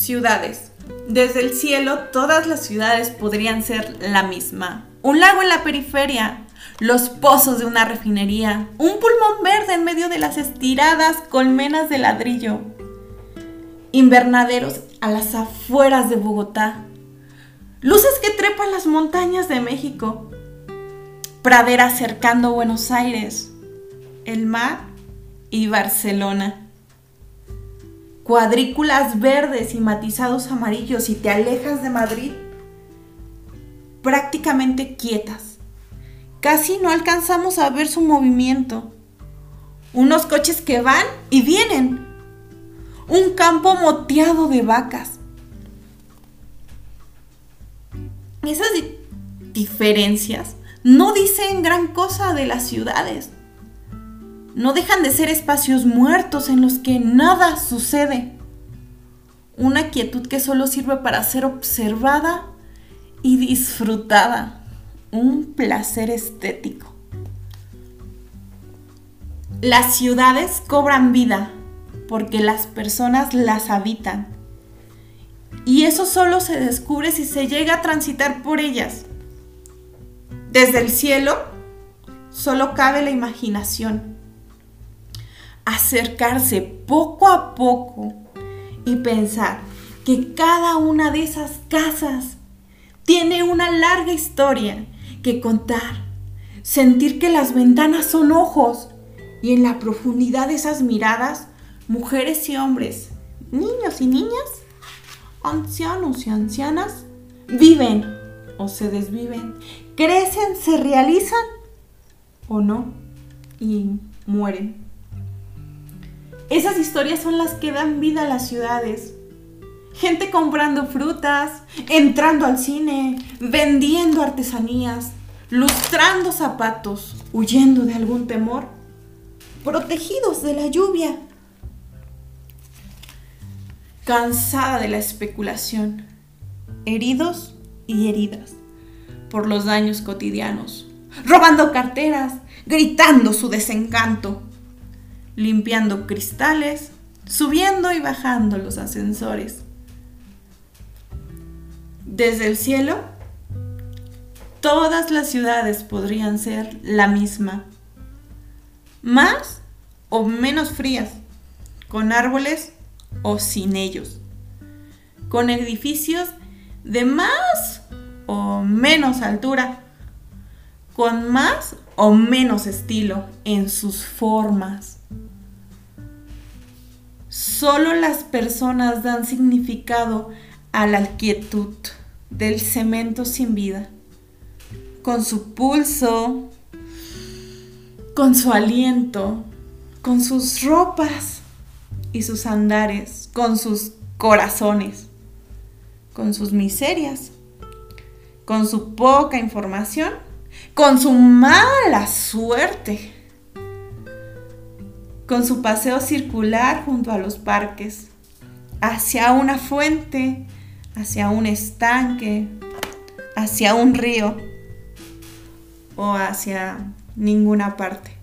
Ciudades. Desde el cielo, todas las ciudades podrían ser la misma. Un lago en la periferia, los pozos de una refinería, un pulmón verde en medio de las estiradas colmenas de ladrillo, invernaderos a las afueras de Bogotá, luces que trepan las montañas de México, praderas cercando Buenos Aires, el mar y Barcelona. Cuadrículas verdes y matizados amarillos y te alejas de Madrid prácticamente quietas. Casi no alcanzamos a ver su movimiento. Unos coches que van y vienen. Un campo moteado de vacas. Esas diferencias no dicen gran cosa de las ciudades. No dejan de ser espacios muertos en los que nada sucede. Una quietud que solo sirve para ser observada y disfrutada. Un placer estético. Las ciudades cobran vida porque las personas las habitan. Y eso solo se descubre si se llega a transitar por ellas. Desde el cielo solo cabe la imaginación. Acercarse poco a poco y pensar que cada una de esas casas tiene una larga historia que contar. Sentir que las ventanas son ojos y en la profundidad de esas miradas, mujeres y hombres, niños y niñas, ancianos y ancianas, viven o se desviven, crecen, se realizan o no y mueren. Esas historias son las que dan vida a las ciudades. Gente comprando frutas, entrando al cine, vendiendo artesanías, lustrando zapatos, huyendo de algún temor, protegidos de la lluvia. Cansada de la especulación, heridos y heridas por los daños cotidianos, robando carteras, gritando su desencanto, limpiando cristales, subiendo y bajando los ascensores. Desde el cielo, todas las ciudades podrían ser la misma, más o menos frías, con árboles o sin ellos, con edificios de más o menos altura, con más o menos estilo en sus formas. Solo las personas dan significado a la quietud del cemento sin vida, con su pulso, con su aliento, con sus ropas y sus andares, con sus corazones con sus miserias, con su poca información, con su mala suerte, con su paseo circular junto a los parques, hacia una fuente, hacia un estanque, hacia un río o hacia ninguna parte.